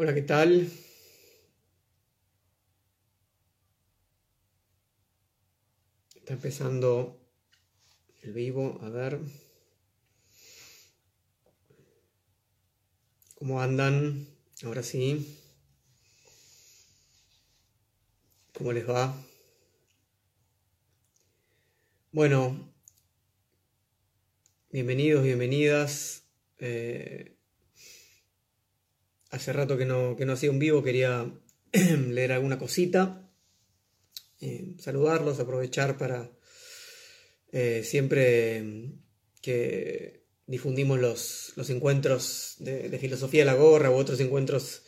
Hola, ¿qué tal? Está empezando el vivo, a ver. ¿Cómo andan? Ahora sí. ¿Cómo les va? Bueno, bienvenidos, bienvenidas. Eh, hace rato que no, que no hacía un vivo, quería leer alguna cosita, eh, saludarlos, aprovechar para eh, siempre que difundimos los, los encuentros de, filosofía de la gorra u otros encuentros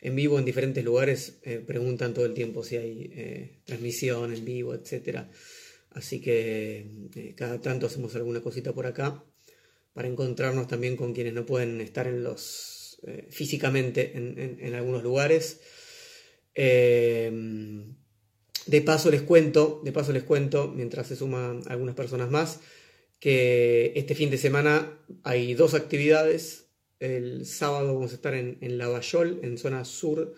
en vivo en diferentes lugares, eh, preguntan todo el tiempo si hay transmisión en vivo, etc. Así que cada tanto hacemos alguna cosita por acá para encontrarnos también con quienes no pueden estar en los eh, físicamente en, algunos lugares. Eh, de paso les cuento, de paso les cuento, mientras se suman algunas personas más, que este fin de semana hay dos actividades. El sábado vamos a estar en, en Lavallol, en zona sur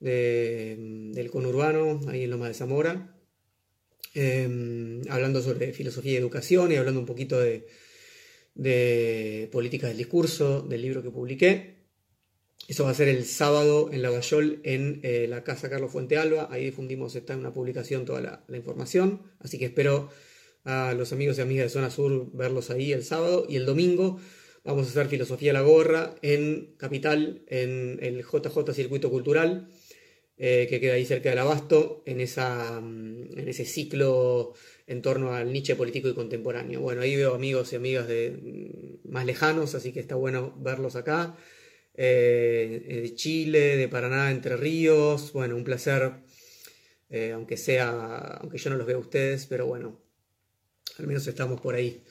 del conurbano, ahí en Loma de Zamora, eh, hablando sobre filosofía y educación y hablando un poquito de, de políticas del discurso, del libro que publiqué. Eso va a ser el sábado en Lavallol, en eh, la Casa Carlos Fuente Alba. Ahí difundimos, está en una publicación toda la, información. Así que espero a los amigos y amigas de Zona Sur verlos ahí el sábado. Y el domingo vamos a hacer Filosofía la Gorra en Capital, en el JJ Circuito Cultural, eh, que queda ahí cerca del Abasto, en, esa, mm, en ese ciclo en torno al Nietzsche político y contemporáneo. Bueno, ahí veo amigos y amigas de, mm, más lejanos, así que está bueno verlos acá. Eh, de Chile, de Paraná, Entre Ríos. Bueno, un placer, eh, aunque sea, aunque yo no los vea a ustedes, pero bueno, al menos estamos por ahí.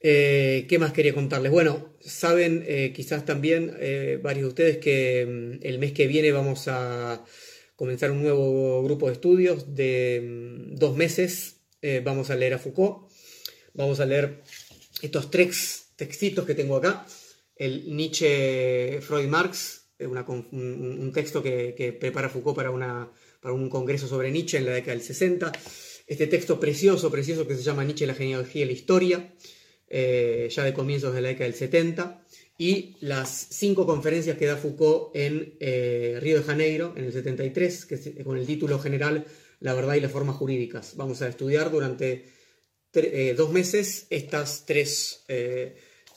Eh, ¿Qué más quería contarles? Bueno, saben quizás también varios de ustedes que mm, el mes que viene vamos a comenzar un nuevo grupo de estudios de mm, dos meses. vamos a leer a Foucault, vamos a leer estos tres textitos que tengo acá el Nietzsche Freud Marx, un, texto que, prepara Foucault para, una, para un congreso sobre Nietzsche en la década del 60. Este texto precioso, precioso que se llama Nietzsche, la genealogía y la historia, eh, ya de comienzos de la década del 70, y las cinco conferencias que da Foucault en eh, Río de Janeiro en el 73, que con el título general La verdad y las formas jurídicas. Vamos a estudiar durante eh, dos meses estas tres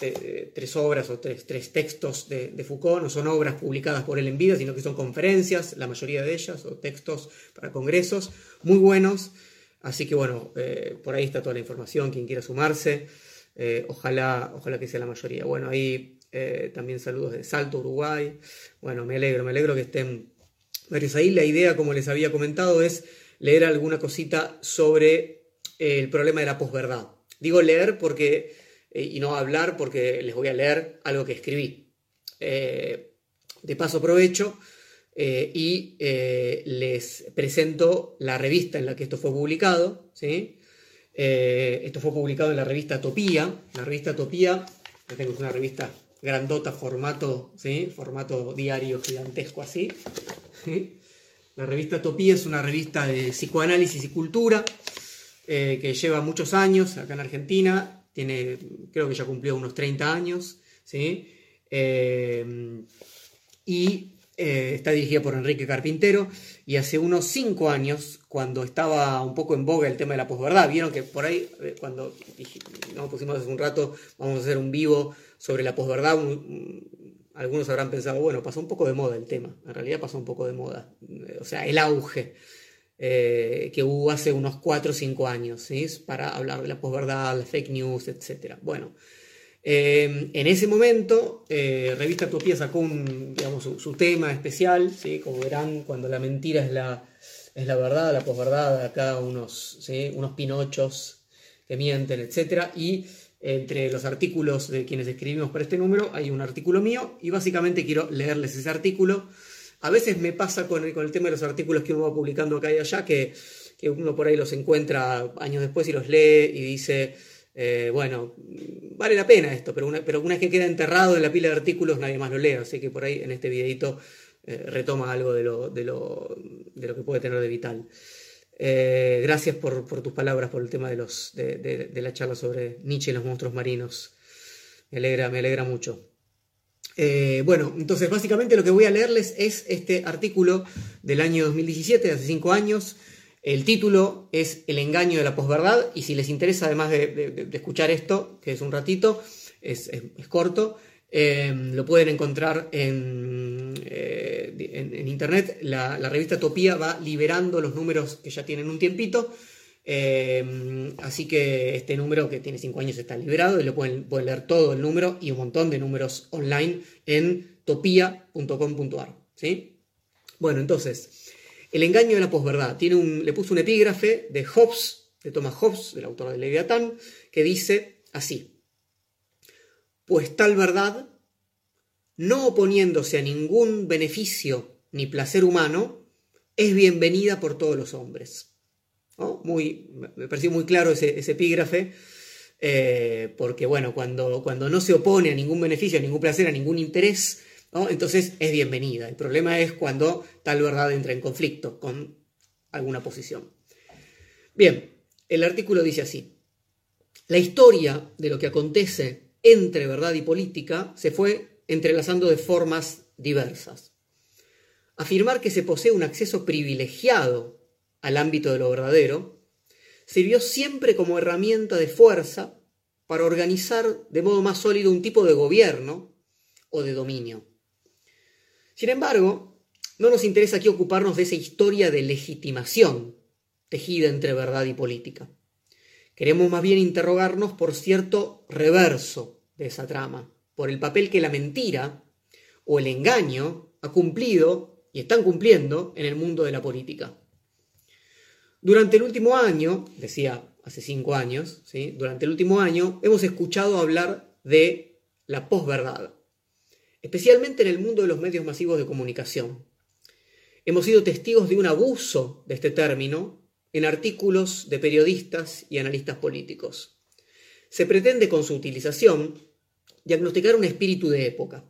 este, tres obras o tres, textos de, Foucault, no son obras publicadas por él en vida, sino que son conferencias, la mayoría de ellas, o textos para congresos, muy buenos. Así que bueno, eh, por ahí está toda la información, quien quiera sumarse, eh, ojalá, ojalá que sea la mayoría. Bueno, ahí eh, también saludos de Salto, Uruguay. Bueno, me alegro, me alegro que estén varios ahí. La idea, como les había comentado, es leer alguna cosita sobre el problema de la posverdad. Digo leer porque eh, y no hablar porque les voy a leer algo que escribí. Eh, de paso aprovecho eh, y les presento la revista en la que esto fue publicado. ¿sí? esto fue publicado en la revista Topía. La revista Topía, tengo una revista grandota, formato, ¿sí? formato diario gigantesco así. La revista Topía es una revista de psicoanálisis y cultura que lleva muchos años acá en Argentina tiene, creo que ya cumplió unos 30 años, ¿sí? Eh, y eh, está dirigida por Enrique Carpintero, y hace unos 5 años, cuando estaba un poco en boga el tema de la posverdad, vieron que por ahí, eh, cuando nos pusimos hace un rato, vamos a hacer un vivo sobre la posverdad, algunos habrán pensado, bueno, pasó un poco de moda el tema, en realidad pasó un poco de moda, o sea, el auge. Eh, que hubo hace unos 4 o 5 años, ¿sí? para hablar de la posverdad, la fake news, etc. Bueno, eh, en ese momento, eh, Revista Topía sacó un, digamos, su, tema especial, ¿sí? como verán, cuando la mentira es la, es la verdad, la posverdad, acá unos, unos pinochos que mienten, etc. Y entre los artículos de quienes escribimos para este número hay un artículo mío y básicamente quiero leerles ese artículo a veces me pasa con el, con el tema de los artículos que uno va publicando acá y allá, que, uno por ahí los encuentra años después y los lee y dice, eh, bueno, vale la pena esto, pero una, pero una vez que queda enterrado en la pila de artículos nadie más lo lee, así que por ahí en este videito retoma algo de lo, de, lo, de lo, que puede tener de vital. gracias por, por, tus palabras, por el tema de, los, de, de, la charla sobre Nietzsche y los monstruos marinos. Me alegra, me alegra mucho. Bueno, entonces básicamente lo que voy a leerles es este artículo del año 2017, de hace cinco años, el título es El engaño de la posverdad y si les interesa, además de, escuchar esto, que es un ratito, es, corto, eh, lo pueden encontrar en, eh, en, internet. La, revista Topía va liberando los números que ya tienen un tiempito. Eh, así que este número que tiene 5 años está liberado y lo pueden, pueden leer todo el número y un montón de números online en topia.com.ar. ¿sí? Bueno, entonces, el engaño de la posverdad. Tiene un, le puso un epígrafe de Hobbes, de Thomas Hobbes, del autor de Leviatán, que dice así: Pues tal verdad, no oponiéndose a ningún beneficio ni placer humano, es bienvenida por todos los hombres. Muy, me pareció muy claro ese, epígrafe, eh, porque bueno, cuando, cuando no se opone a ningún beneficio, a ningún placer, a ningún interés, entonces es bienvenida. El problema es cuando tal verdad entra en conflicto con alguna posición. Bien, el artículo dice así. La historia de lo que acontece entre verdad y política se fue entrelazando de formas diversas. Afirmar que se posee un acceso privilegiado al ámbito de lo verdadero sirvió siempre como herramienta de fuerza para organizar de modo más sólido un tipo de gobierno o de dominio. Sin embargo, no nos interesa aquí ocuparnos de esa historia de legitimación tejida entre verdad y política. Queremos más bien interrogarnos por cierto reverso de esa trama, por el papel que la mentira o el engaño ha cumplido y están cumpliendo en el mundo de la política. Durante el último año, decía hace cinco años, ¿sí? durante el último año hemos escuchado hablar de la posverdad especialmente en el mundo de los medios masivos de comunicación. Hemos sido testigos de un abuso de este término en artículos de periodistas y analistas políticos. Se pretende con su utilización diagnosticar un espíritu de época,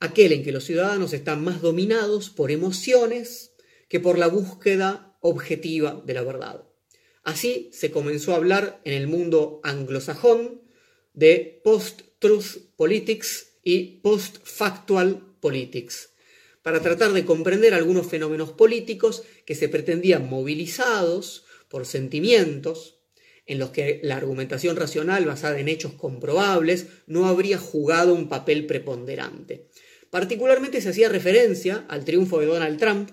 aquel en que los ciudadanos están más dominados por emociones que por la búsqueda objetiva de la verdad. Así se comenzó a hablar en el mundo anglosajón de post-truth politics y post-factual politics, para tratar de comprender algunos fenómenos políticos que se pretendían movilizados por sentimientos en los que la argumentación racional basada en hechos comprobables no habría jugado un papel preponderante. Particularmente se hacía referencia al triunfo de Donald Trump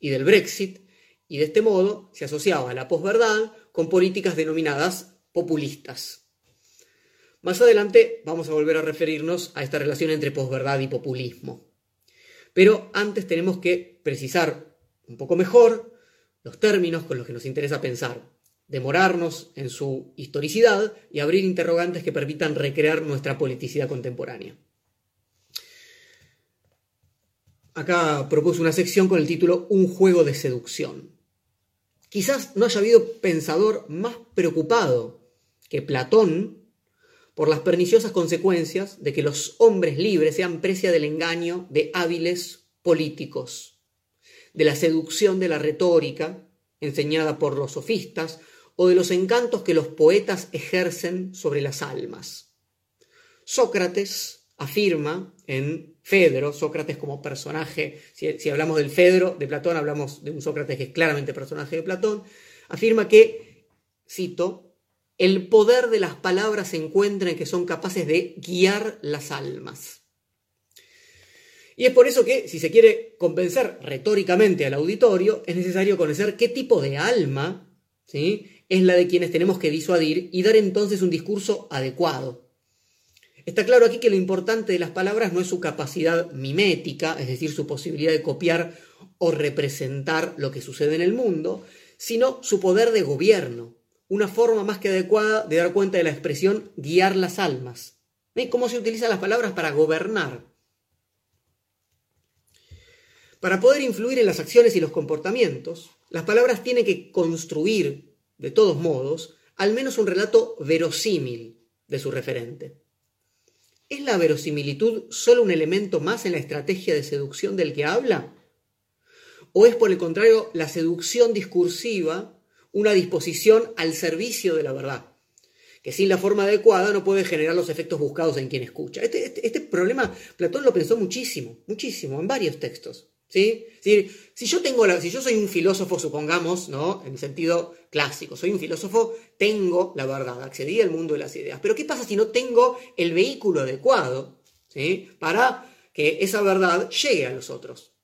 y del Brexit, y de este modo se asociaba la posverdad con políticas denominadas populistas. Más adelante vamos a volver a referirnos a esta relación entre posverdad y populismo. Pero antes tenemos que precisar un poco mejor los términos con los que nos interesa pensar, demorarnos en su historicidad y abrir interrogantes que permitan recrear nuestra politicidad contemporánea. Acá propuse una sección con el título Un juego de seducción. Quizás no haya habido pensador más preocupado que Platón por las perniciosas consecuencias de que los hombres libres sean precia del engaño de hábiles políticos, de la seducción de la retórica enseñada por los sofistas o de los encantos que los poetas ejercen sobre las almas. Sócrates afirma en Fedro, Sócrates como personaje, si, si, hablamos del Fedro de Platón, hablamos de un Sócrates que es claramente personaje de Platón, afirma que, cito, el poder de las palabras se encuentra en que son capaces de guiar las almas. Y es por eso que, si se quiere convencer retóricamente al auditorio, es necesario conocer qué tipo de alma ¿sí? es la de quienes tenemos que disuadir y dar entonces un discurso adecuado. Está claro aquí que lo importante de las palabras no es su capacidad mimética, es decir, su posibilidad de copiar o representar lo que sucede en el mundo, sino su poder de gobierno, una forma más que adecuada de dar cuenta de la expresión guiar las almas. ¿Ven cómo se utilizan las palabras para gobernar? Para poder influir en las acciones y los comportamientos, las palabras tienen que construir, de todos modos, al menos un relato verosímil de su referente. ¿Es la verosimilitud solo un elemento más en la estrategia de seducción del que habla? ¿O es por el contrario la seducción discursiva una disposición al servicio de la verdad? Que sin la forma adecuada no puede generar los efectos buscados en quien escucha. Este, este, este problema Platón lo pensó muchísimo, muchísimo, en varios textos. ¿Sí? Si, yo tengo si yo soy un filósofo, supongamos, ¿no? En sentido clásico, soy un filósofo, tengo la verdad, accedí al mundo de las ideas. Pero ¿qué pasa si no tengo el vehículo adecuado para que esa verdad llegue a los otros?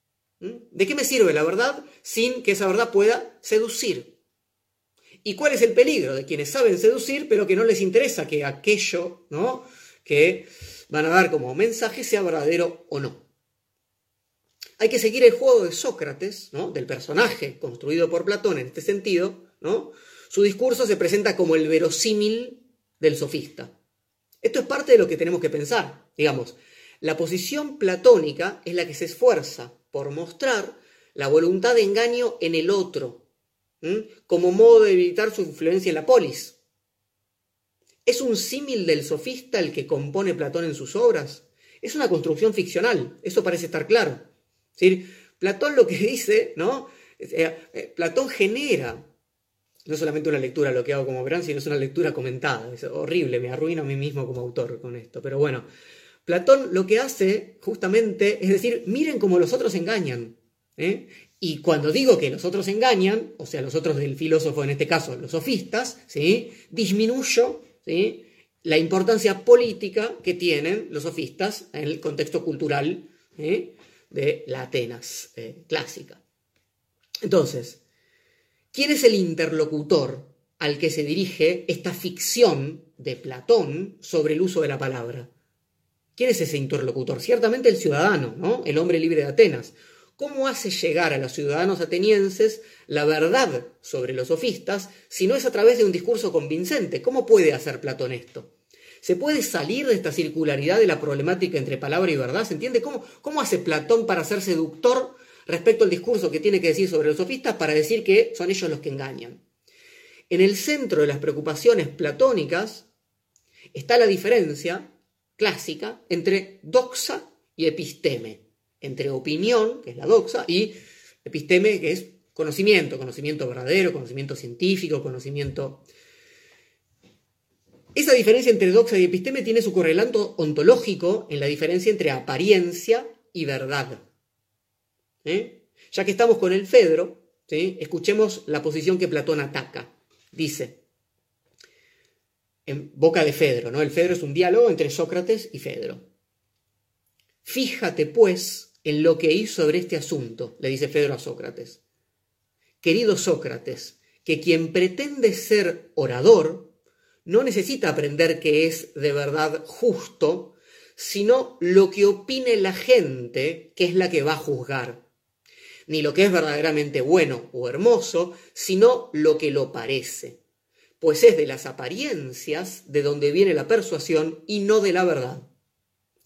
¿Mm? ¿De qué me sirve la verdad sin que esa verdad pueda seducir? ¿Y cuál es el peligro de quienes saben seducir, pero que no les interesa que aquello ¿no? que van a dar como mensaje sea verdadero o no? Hay que seguir el juego de Sócrates, ¿no? del personaje construido por Platón en este sentido. ¿no? Su discurso se presenta como el verosímil del sofista. Esto es parte de lo que tenemos que pensar. Digamos, la posición platónica es la que se esfuerza por mostrar la voluntad de engaño en el otro, como modo de evitar su influencia en la polis. ¿Es un símil del sofista el que compone Platón en sus obras? Es una construcción ficcional, eso parece estar claro. Platón lo que dice, ¿no? Eh, eh, Platón genera no solamente una lectura, lo que hago como verán, sino es una lectura comentada. Es horrible, me arruino a mí mismo como autor con esto. Pero bueno, Platón lo que hace justamente es decir, miren cómo los otros engañan. ¿eh? Y cuando digo que los otros engañan, o sea, los otros del filósofo, en este caso los sofistas, ¿sí? disminuyo ¿sí? la importancia política que tienen los sofistas en el contexto cultural de la Atenas eh, clásica. Entonces, ¿quién es el interlocutor al que se dirige esta ficción de Platón sobre el uso de la palabra? ¿Quién es ese interlocutor? Ciertamente el ciudadano, ¿no? El hombre libre de Atenas. ¿Cómo hace llegar a los ciudadanos atenienses la verdad sobre los sofistas si no es a través de un discurso convincente? ¿Cómo puede hacer Platón esto? ¿Se puede salir de esta circularidad de la problemática entre palabra y verdad? ¿Se entiende? ¿Cómo, cómo hace Platón para ser seductor respecto al discurso que tiene que decir sobre los sofistas para decir que son ellos los que engañan? En el centro de las preocupaciones platónicas está la diferencia clásica entre doxa y episteme, entre opinión, que es la doxa, y episteme, que es conocimiento, conocimiento verdadero, conocimiento científico, conocimiento esa diferencia entre doxa y episteme tiene su correlato ontológico en la diferencia entre apariencia y verdad. ¿Eh? Ya que estamos con el Fedro, escuchemos la posición que Platón ataca. Dice, en boca de Fedro, ¿no? El Fedro es un diálogo entre Sócrates y Fedro. Fíjate, pues, en lo que hizo sobre este asunto, le dice Fedro a Sócrates. Querido Sócrates, que quien pretende ser orador no necesita aprender que es de verdad justo, sino lo que opine la gente, que es la que va a juzgar. Ni lo que es verdaderamente bueno o hermoso, sino lo que lo parece. Pues es de las apariencias de donde viene la persuasión y no de la verdad.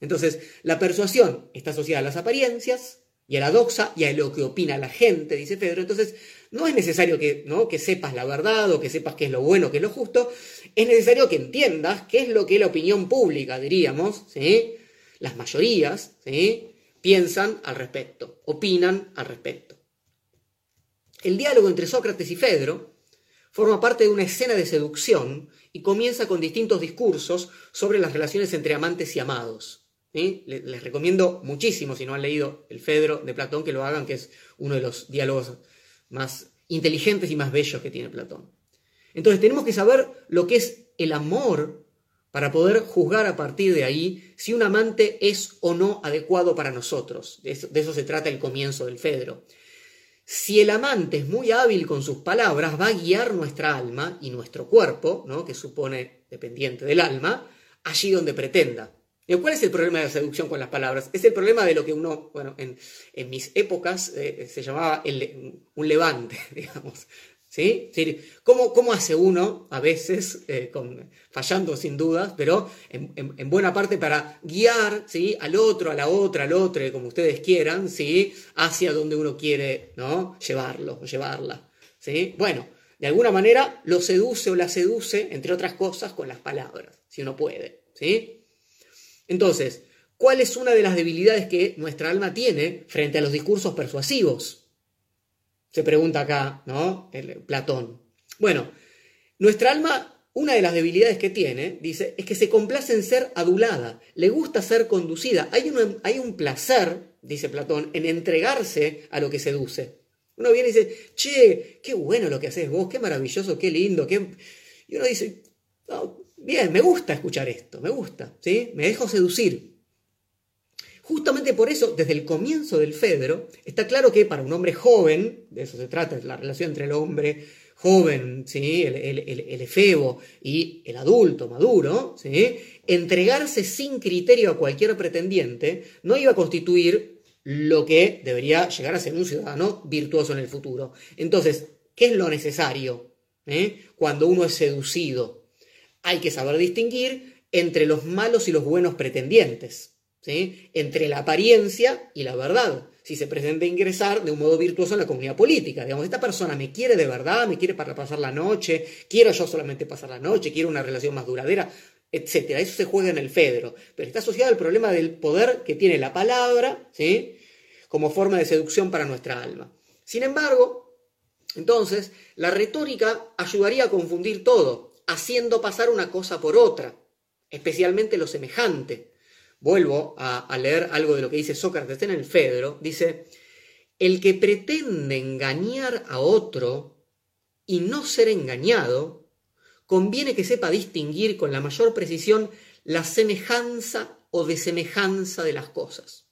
Entonces, la persuasión está asociada a las apariencias y a la doxa y a lo que opina la gente, dice Pedro. Entonces, no es necesario que, ¿no? que sepas la verdad o que sepas qué es lo bueno, qué es lo justo, es necesario que entiendas qué es lo que la opinión pública, diríamos, ¿sí? las mayorías, ¿sí? piensan al respecto, opinan al respecto. El diálogo entre Sócrates y Fedro forma parte de una escena de seducción y comienza con distintos discursos sobre las relaciones entre amantes y amados. Les recomiendo muchísimo, si no han leído el Fedro de Platón, que lo hagan, que es uno de los diálogos más inteligentes y más bellos que tiene Platón. Entonces tenemos que saber lo que es el amor para poder juzgar a partir de ahí si un amante es o no adecuado para nosotros. De eso, se trata el comienzo del Fedro. Si el amante es muy hábil con sus palabras, va a guiar nuestra alma y nuestro cuerpo, ¿no? que supone dependiente del alma, allí donde pretenda. ¿Cuál es el problema de la seducción con las palabras? Es el problema de lo que uno, bueno, en, mis épocas eh, se llamaba un levante, digamos. ¿Sí? ¿Cómo, ¿Cómo, hace uno, a veces, eh, fallando sin dudas, pero en, buena parte para guiar ¿sí? al otro, a la otra, al otro, como ustedes quieran, ¿sí? hacia donde uno quiere ¿no? llevarlo o llevarla? ¿sí? Bueno, de alguna manera lo seduce o la seduce, entre otras cosas, con las palabras, si uno puede. ¿sí? Entonces, ¿cuál es una de las debilidades que nuestra alma tiene frente a los discursos persuasivos? Se pregunta acá, ¿no? El, Platón. Bueno, nuestra alma una de las debilidades que tiene, dice, es que se complace en ser adulada, le gusta ser conducida. Hay un, hay un placer, dice Platón, en entregarse a lo que seduce. Uno viene y dice, che, qué bueno lo que haces vos, qué maravilloso, qué lindo. Qué... Y uno dice, bien, me gusta escuchar esto, me gusta, ¿sí? Me dejo seducir. Justamente por eso, desde el comienzo del Fedro, está claro que para un hombre joven, de eso se trata, es la relación entre el hombre joven, ¿sí? el, el, efebo y el adulto maduro, ¿sí? entregarse sin criterio a cualquier pretendiente no iba a constituir lo que debería llegar a ser un ciudadano virtuoso en el futuro. Entonces, ¿qué es lo necesario ¿eh? cuando uno es seducido? Hay que saber distinguir entre los malos y los buenos pretendientes, ¿sí? entre la apariencia y la verdad si se pretende ingresar de un modo virtuoso en la comunidad política. Digamos, esta persona me quiere de verdad, me quiere para pasar la noche, quiero yo solamente pasar la noche, quiero una relación más duradera, etc. Eso se juega en el Fedro, pero está asociado al problema del poder que tiene la palabra, ¿sí? Como forma de seducción para nuestra alma. Sin embargo, entonces, la retórica ayudaría a confundir todo, haciendo pasar una cosa por otra, especialmente lo semejante vuelvo a, leer algo de lo que dice Sócrates en el Fedro, dice, el que pretende engañar a otro y no ser engañado, conviene que sepa distinguir con la mayor precisión la semejanza o desemejanza de las cosas.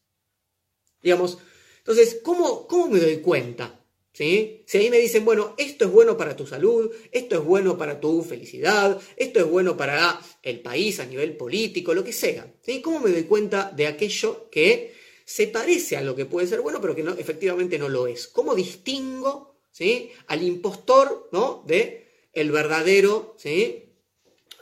Digamos, entonces, ¿cómo, cómo me doy cuenta? Si ahí me dicen, bueno, esto es bueno para tu salud, esto es bueno para tu felicidad, esto es bueno para el país a nivel político, lo que sea. ¿sí? ¿Cómo me doy cuenta de aquello que se parece a lo que puede ser bueno, pero que no, efectivamente no lo es? ¿Cómo distingo ¿sí? al impostor ¿no? de el verdadero ¿sí?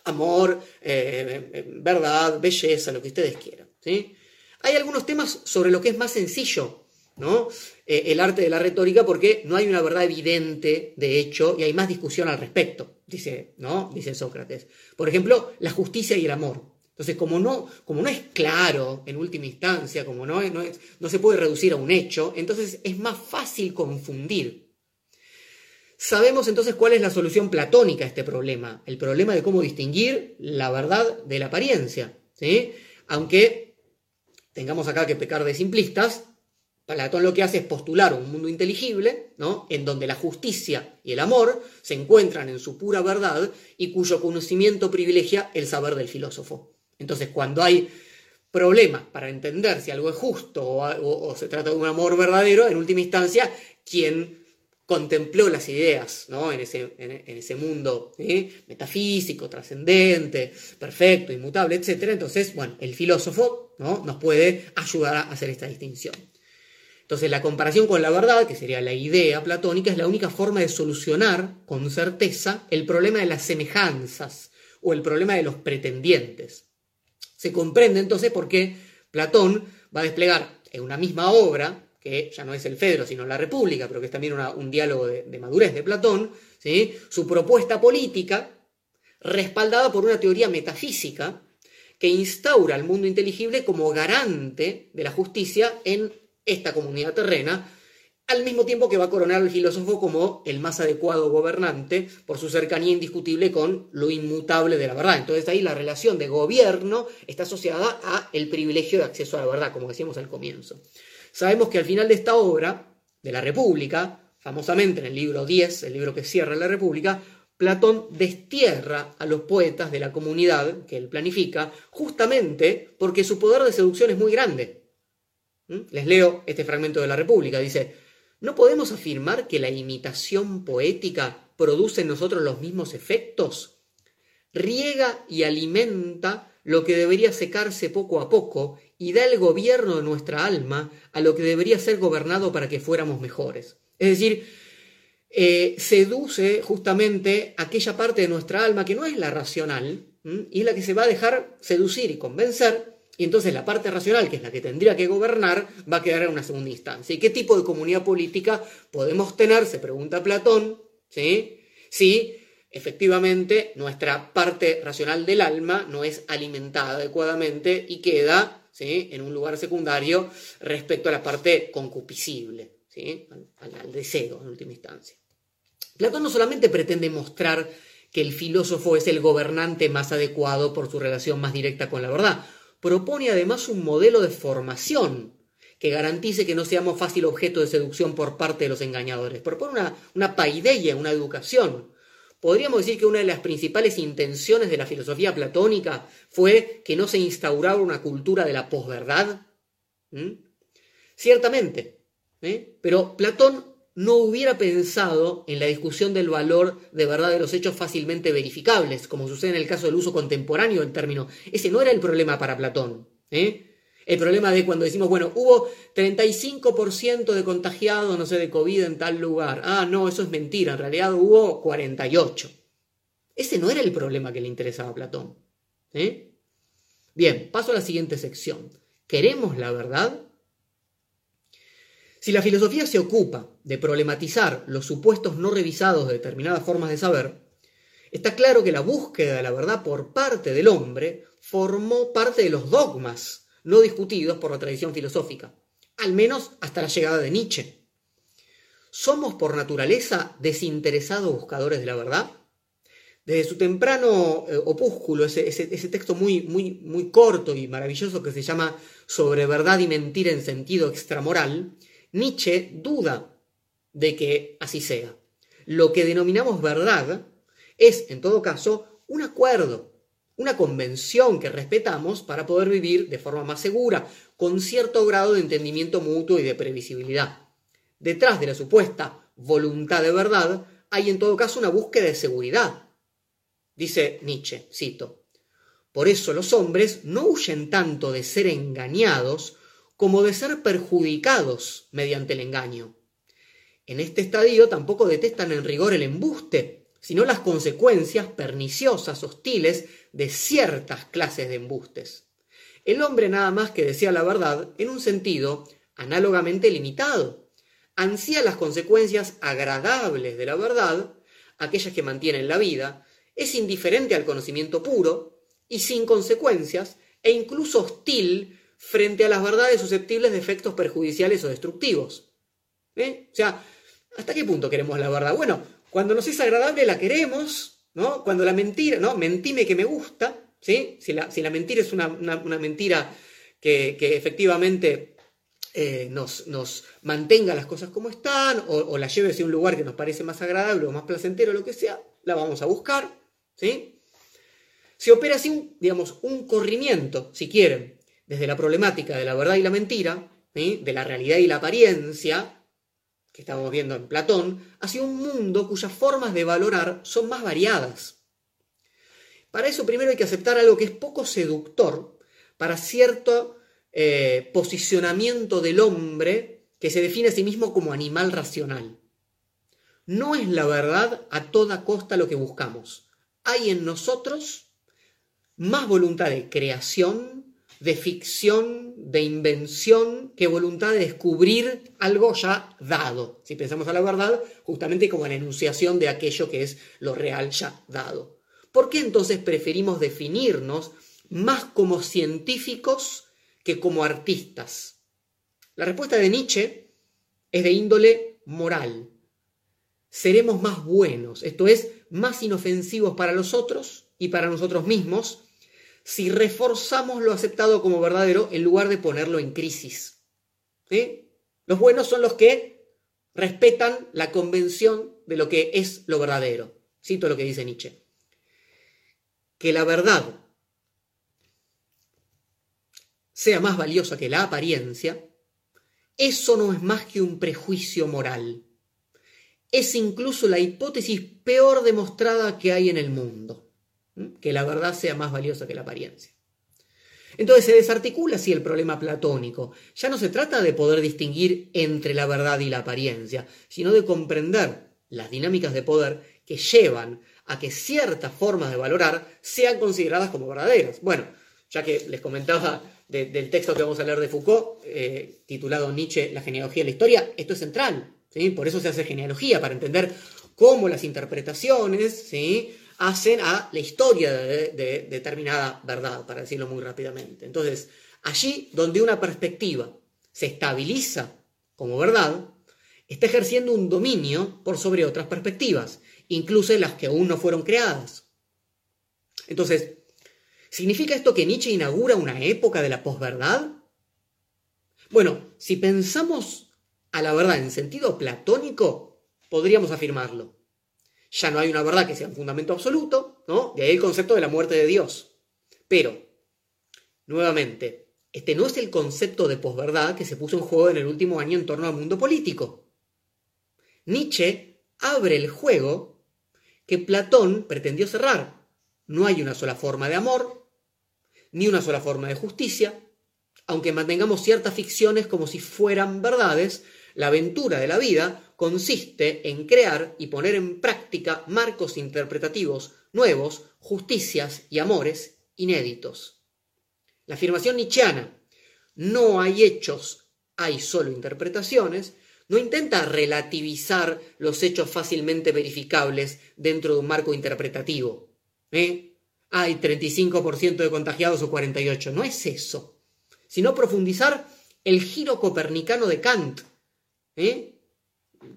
amor, eh, verdad, belleza, lo que ustedes quieran? ¿sí? Hay algunos temas sobre lo que es más sencillo ¿no? Eh, el arte de la retórica porque no hay una verdad evidente, de hecho, y hay más discusión al respecto, dice, ¿no? dice Sócrates. Por ejemplo, la justicia y el amor. Entonces, como no, como no es claro en última instancia, como no, no, no se puede reducir a un hecho, entonces es más fácil confundir. Sabemos entonces cuál es la solución platónica a este problema, el problema de cómo distinguir la verdad de la apariencia. ¿sí? Aunque tengamos acá que pecar de simplistas, Platón lo que hace es postular un mundo inteligible, ¿no? en donde la justicia y el amor se encuentran en su pura verdad y cuyo conocimiento privilegia el saber del filósofo. Entonces, cuando hay problemas para entender si algo es justo o, se trata de un amor verdadero, en última instancia, quien contempló las ideas ¿no? en, ese, mundo metafísico, trascendente, perfecto, inmutable, etc. Entonces, bueno, el filósofo ¿no? nos puede ayudar a hacer esta distinción. Entonces la comparación con la verdad, que sería la idea platónica, es la única forma de solucionar con certeza el problema de las semejanzas o el problema de los pretendientes. Se comprende entonces por qué Platón va a desplegar en una misma obra, que ya no es el Fedro, sino la República, pero que es también un diálogo de, madurez de Platón, su propuesta política respaldada por una teoría metafísica que instaura al mundo inteligible como garante de la justicia en esta comunidad terrena, al mismo tiempo que va a coronar al filósofo como el más adecuado gobernante por su cercanía indiscutible con lo inmutable de la verdad. Entonces ahí la relación de gobierno está asociada a el privilegio de acceso a la verdad, como decíamos al comienzo. Sabemos que al final de esta obra, de la República, famosamente en el libro 10, el libro que cierra la República, Platón destierra a los poetas de la comunidad que él planifica, justamente porque su poder de seducción es muy grande. ¿Mm? Les leo este fragmento de la República. Dice, ¿no podemos afirmar que la imitación poética produce en nosotros los mismos efectos? Riega y alimenta lo que debería secarse poco a poco y da el gobierno de nuestra alma a lo que debería ser gobernado para que fuéramos mejores. Es decir, eh, seduce justamente aquella parte de nuestra alma que no es la racional y es la que se va a dejar seducir y convencer y entonces la parte racional, que es la que tendría que gobernar, va a quedar en una segunda instancia. ¿Y qué tipo de comunidad política podemos tener? Se pregunta Platón, ¿sí? Si efectivamente nuestra parte racional del alma no es alimentada adecuadamente y queda en un lugar secundario respecto a la parte concupiscible, al, al deseo en última instancia. Platón no solamente pretende mostrar que el filósofo es el gobernante más adecuado por su relación más directa con la verdad, propone además un modelo de formación que garantice que no seamos fácil objeto de seducción por parte de los engañadores. Propone una, una paideia, una educación. Podríamos decir que una de las principales intenciones de la filosofía platónica fue que no se instaurara una cultura de la posverdad. ¿Mm? Ciertamente, ¿eh? pero Platón no hubiera pensado en la discusión del valor de verdad de los hechos fácilmente verificables, como sucede en el caso del uso contemporáneo del término. Ese no era el problema para Platón. ¿eh? El problema de cuando decimos, bueno, hubo 35% de contagiados, no sé, de COVID en tal lugar. Ah, no, eso es mentira, en realidad hubo 48. Ese no era el problema que le interesaba a Platón. ¿eh? Bien, paso a la siguiente sección. ¿Queremos la verdad? Si la filosofía se ocupa de problematizar los supuestos no revisados de determinadas formas de saber, está claro que la búsqueda de la verdad por parte del hombre formó parte de los dogmas no discutidos por la tradición filosófica, al menos hasta la llegada de Nietzsche. ¿Somos por naturaleza desinteresados buscadores de la verdad? Desde su temprano eh, opúsculo, ese, texto muy, muy, muy corto y maravilloso que se llama Sobre verdad y mentira en sentido extramoral, Nietzsche duda de que así sea. Lo que denominamos verdad es, en todo caso, un acuerdo, una convención que respetamos para poder vivir de forma más segura, con cierto grado de entendimiento mutuo y de previsibilidad. Detrás de la supuesta voluntad de verdad hay en todo caso una búsqueda de seguridad. Dice Nietzsche, cito, Por eso los hombres no huyen tanto de ser engañados como de ser perjudicados mediante el engaño. En este estadio tampoco detestan en rigor el embuste, sino las consecuencias perniciosas, hostiles, de ciertas clases de embustes. El hombre nada más que desea la verdad en un sentido análogamente limitado. Ansía las consecuencias agradables de la verdad, aquellas que mantienen la vida, es indiferente al conocimiento puro y sin consecuencias e incluso hostil frente a las verdades susceptibles de efectos perjudiciales o destructivos. ¿Eh? O sea, ¿hasta qué punto queremos la verdad? Bueno, cuando nos es agradable la queremos, ¿no? Cuando la mentira, ¿no? Mentime que me gusta, ¿sí? Si la, si la mentira es una, mentira que, efectivamente eh, nos, nos, mantenga las cosas como están, o, la lleve hacia un lugar que nos parece más agradable o más placentero, lo que sea, la vamos a buscar, ¿sí? Se opera así, digamos, un corrimiento, si quieren, desde la problemática de la verdad y la mentira, de la realidad y la apariencia, que estamos viendo en Platón, hacia un mundo cuyas formas de valorar son más variadas. Para eso primero hay que aceptar algo que es poco seductor para cierto eh, posicionamiento del hombre que se define a sí mismo como animal racional. No es la verdad a toda costa lo que buscamos. Hay en nosotros más voluntad de creación, de ficción, de invención, que voluntad de descubrir algo ya dado. Si pensamos a la verdad, justamente como la enunciación de aquello que es lo real ya dado. ¿Por qué entonces preferimos definirnos más como científicos que como artistas? La respuesta de Nietzsche es de índole moral. Seremos más buenos, esto es, más inofensivos para los otros y para nosotros mismos, si reforzamos lo aceptado como verdadero en lugar de ponerlo en crisis. Los buenos son los que respetan la convención de lo que es lo verdadero. Cito lo que dice Nietzsche. Que la verdad sea más valiosa que la apariencia, eso no es más que un prejuicio moral. Es incluso la hipótesis peor demostrada que hay en el mundo que la verdad sea más valiosa que la apariencia. Entonces se desarticula así el problema platónico. Ya no se trata de poder distinguir entre la verdad y la apariencia, sino de comprender las dinámicas de poder que llevan a que ciertas formas de valorar sean consideradas como verdaderas. Bueno, ya que les comentaba del texto que vamos a leer de Foucault, eh, titulado Nietzsche, La genealogía de la historia, esto es central. ¿sí? Por eso se hace genealogía, para entender cómo las interpretaciones ¿sí? Hacen a la historia de, determinada verdad, para decirlo muy rápidamente. Entonces, allí donde una perspectiva se estabiliza como verdad, está ejerciendo un dominio por sobre otras perspectivas, incluso las que aún no fueron creadas. Entonces, ¿significa esto que Nietzsche inaugura una época de la posverdad? Bueno, si pensamos a la verdad en sentido platónico, podríamos afirmarlo ya no hay una verdad que sea un fundamento absoluto, ¿no? De ahí el concepto de la muerte de Dios. Pero, nuevamente, este no es el concepto de posverdad que se puso en juego en el último año en torno al mundo político. Nietzsche abre el juego que Platón pretendió cerrar. No hay una sola forma de amor, ni una sola forma de justicia, aunque mantengamos ciertas ficciones como si fueran verdades, la aventura de la vida consiste en crear y poner en práctica marcos interpretativos nuevos, justicias y amores inéditos. La afirmación nietzscheana, no hay hechos, hay solo interpretaciones, no intenta relativizar los hechos fácilmente verificables dentro de un marco interpretativo. ¿eh? Hay 35% de contagiados o 48%, no es eso, sino profundizar el giro copernicano de Kant, ¿eh?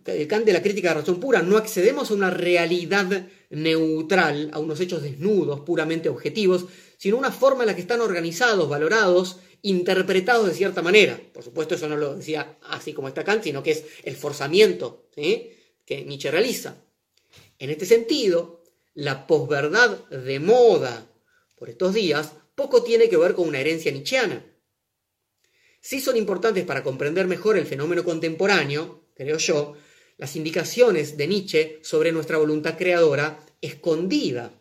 el Kant de la crítica de razón pura, no accedemos a una realidad neutral, a unos hechos desnudos, puramente objetivos, sino una forma en la que están organizados, valorados, interpretados de cierta manera. Por supuesto, eso no lo decía así como está Kant, sino que es el forzamiento que Nietzsche realiza. En este sentido, la posverdad de moda por estos días poco tiene que ver con una herencia nietzscheana. Sí son importantes para comprender mejor el fenómeno contemporáneo, creo yo, las indicaciones de Nietzsche sobre nuestra voluntad creadora escondida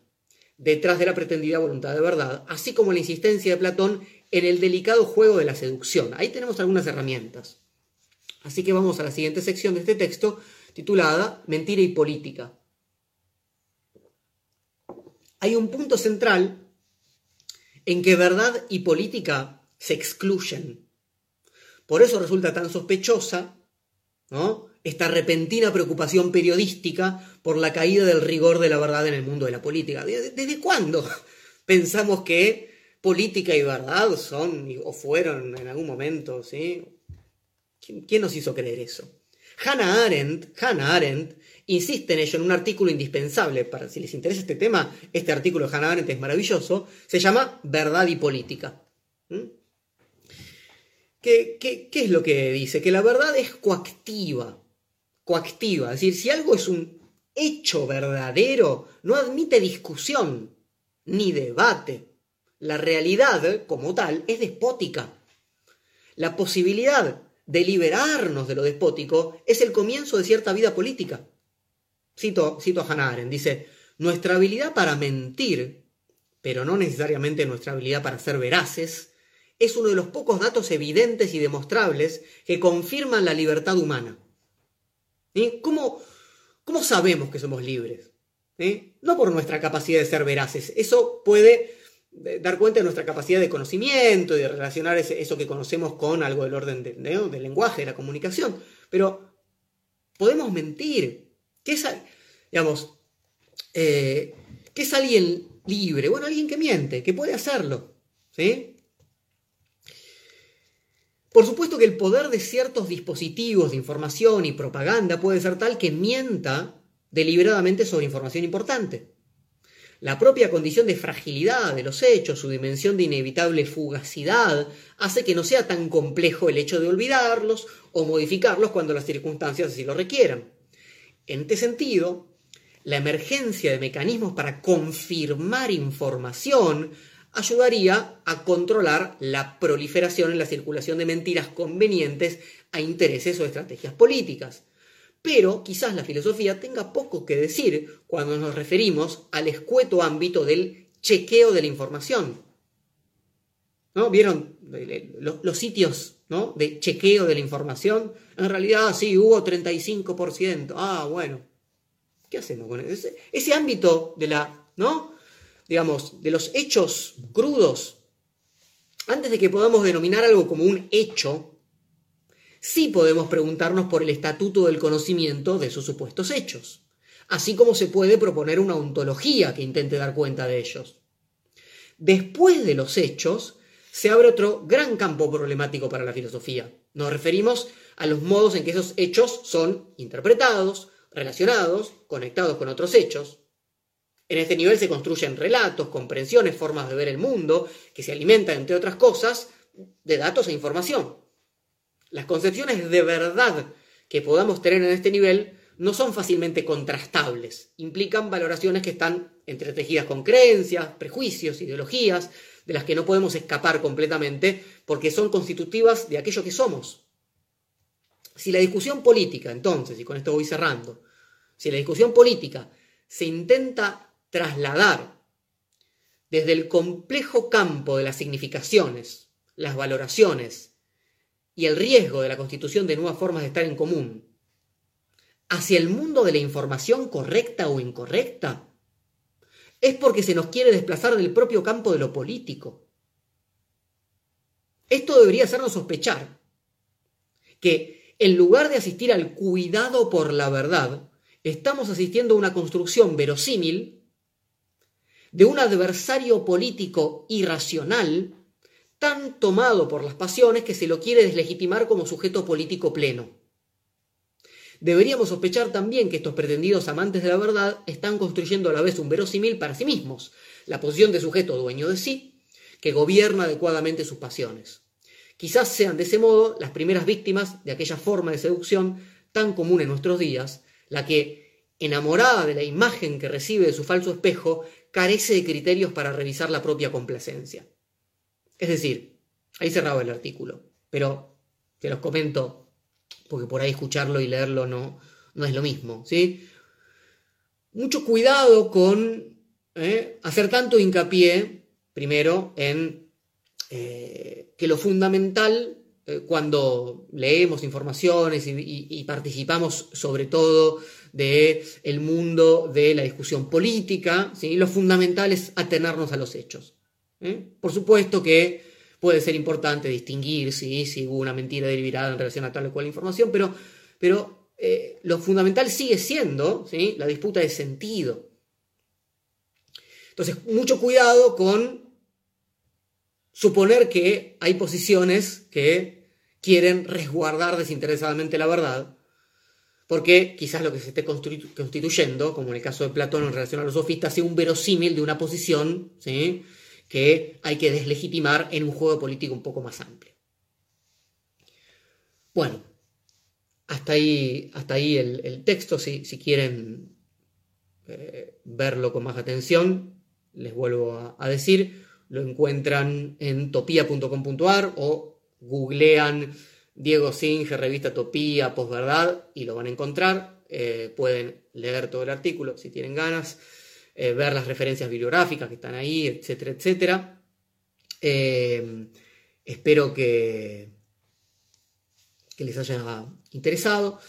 detrás de la pretendida voluntad de verdad, así como la insistencia de Platón en el delicado juego de la seducción. Ahí tenemos algunas herramientas. Así que vamos a la siguiente sección de este texto titulada Mentira y Política. Hay un punto central en que verdad y política se excluyen. Por eso resulta tan sospechosa esta repentina preocupación periodística por la caída del rigor de la verdad en el mundo de la política. ¿Desde cuándo pensamos que política y verdad son o fueron en algún momento? ¿sí? ¿Quién, nos hizo creer eso? Hannah Arendt, Hannah Arendt insiste en ello en un artículo indispensable. Para si les interesa este tema, este artículo de Hannah Arendt es maravilloso. Se llama Verdad y Política. ¿Qué, es lo que dice? Que la verdad es coactiva. Coactiva. Es decir, si algo es un hecho verdadero, no admite discusión ni debate. La realidad, como tal, es despótica. La posibilidad de liberarnos de lo despótico es el comienzo de cierta vida política. Cito, cito a Hannah Arendt, dice, nuestra habilidad para mentir, pero no necesariamente nuestra habilidad para ser veraces, es uno de los pocos datos evidentes y demostrables que confirman la libertad humana. ¿Cómo, ¿Cómo, sabemos que somos libres? No por nuestra capacidad de ser veraces. Eso puede eh, dar cuenta de nuestra capacidad de conocimiento y de relacionar eso que conocemos con algo del orden del lenguaje, de la comunicación. Pero podemos mentir. ¿Qué es, digamos, eh, ¿qué es alguien libre? Bueno, alguien que miente, que puede hacerlo. ¿sí? Por supuesto que el poder de ciertos dispositivos de información y propaganda puede ser tal que mienta deliberadamente sobre información importante. La propia condición de fragilidad de los hechos, su dimensión de inevitable fugacidad, hace que no sea tan complejo el hecho de olvidarlos o modificarlos cuando las circunstancias así lo requieran. En este sentido, la emergencia de mecanismos para confirmar información ayudaría a controlar la proliferación en la circulación de mentiras convenientes a intereses o estrategias políticas. Pero quizás la filosofía tenga poco que decir cuando nos referimos al escueto ámbito del chequeo de la información. ¿No? ¿Vieron los, sitios de chequeo de la información? En realidad sí, hubo 35%. Ah, bueno. ¿Qué hacemos con ese, ese ámbito de la, ¿no? Digamos, de los hechos crudos, antes de que podamos denominar algo como un hecho, sí podemos preguntarnos por el estatuto del conocimiento de sus supuestos hechos. así como se puede proponer una ontología que intente dar cuenta de ellos. Después de los hechos, se abre otro gran campo problemático para la filosofía. Nos referimos a los modos en que esos hechos son interpretados, relacionados, conectados con otros hechos. En este nivel se construyen relatos, comprensiones, formas de ver el mundo, que se alimentan, entre otras cosas, de datos e información. Las concepciones de verdad que podamos tener en este nivel no son fácilmente contrastables, implican valoraciones que están entretejidas con creencias, prejuicios, ideologías, de las que no podemos escapar completamente porque son constitutivas de aquello que somos. Si la discusión política, entonces, y con esto voy cerrando, si la discusión política se intenta trasladar desde el complejo campo de las significaciones, las valoraciones y el riesgo de la constitución de nuevas formas de estar en común, hacia el mundo de la información correcta o incorrecta, es porque se nos quiere desplazar del propio campo de lo político. Esto debería hacernos sospechar que en lugar de asistir al cuidado por la verdad, estamos asistiendo a una construcción verosímil de un adversario político irracional tan tomado por las pasiones que se lo quiere deslegitimar como sujeto político pleno. Deberíamos sospechar también que estos pretendidos amantes de la verdad están construyendo a la vez un verosímil para sí mismos, la posición de sujeto dueño de sí, que gobierna adecuadamente sus pasiones. Quizás sean de ese modo las primeras víctimas de aquella forma de seducción tan común en nuestros días, la que, enamorada de la imagen que recibe de su falso espejo, carece de criterios para revisar la propia complacencia. Es decir, ahí cerraba el artículo, pero te los comento porque por ahí escucharlo y leerlo no, no es lo mismo, ¿sí? Mucho cuidado con ¿eh? hacer tanto hincapié, primero, en eh, que lo fundamental eh, cuando leemos informaciones y, participamos sobre todo de el mundo de la discusión política, ¿sí? lo fundamental es atenernos a los hechos. Por supuesto que puede ser importante distinguir si, si hubo una mentira deliberada en relación a tal o cual información, pero, pero eh, lo fundamental sigue siendo ¿sí? la disputa de sentido. Entonces, mucho cuidado con suponer que hay posiciones que quieren resguardar desinteresadamente la verdad, porque quizás lo que se esté constituyendo, como en el caso de Platón en relación a los sofistas, sea un verosímil de una posición ¿sí? que hay que deslegitimar en un juego político un poco más amplio. Bueno, hasta ahí, hasta ahí el, texto, si, quieren eh, verlo con más atención, les vuelvo a, decir, lo encuentran en topia.com.ar o googlean Diego Singe, revista Topía, posverdad, y lo van a encontrar. Eh, pueden leer todo el artículo si tienen ganas. Eh, ver las referencias bibliográficas que están ahí, etcétera, etcétera. Eh, espero que, que les haya interesado.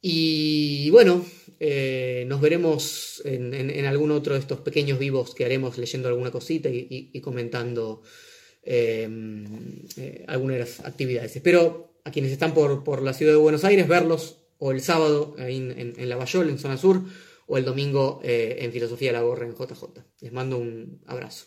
Y bueno, eh, nos veremos en, algún otro de estos pequeños vivos que haremos leyendo alguna cosita y, comentando algunas actividades. Espero a quienes están por, la ciudad de Buenos Aires verlos o el sábado ahí en, en Lavallol, en zona sur, o el domingo eh, en Filosofía de la Gorra en JJ. Les mando un abrazo.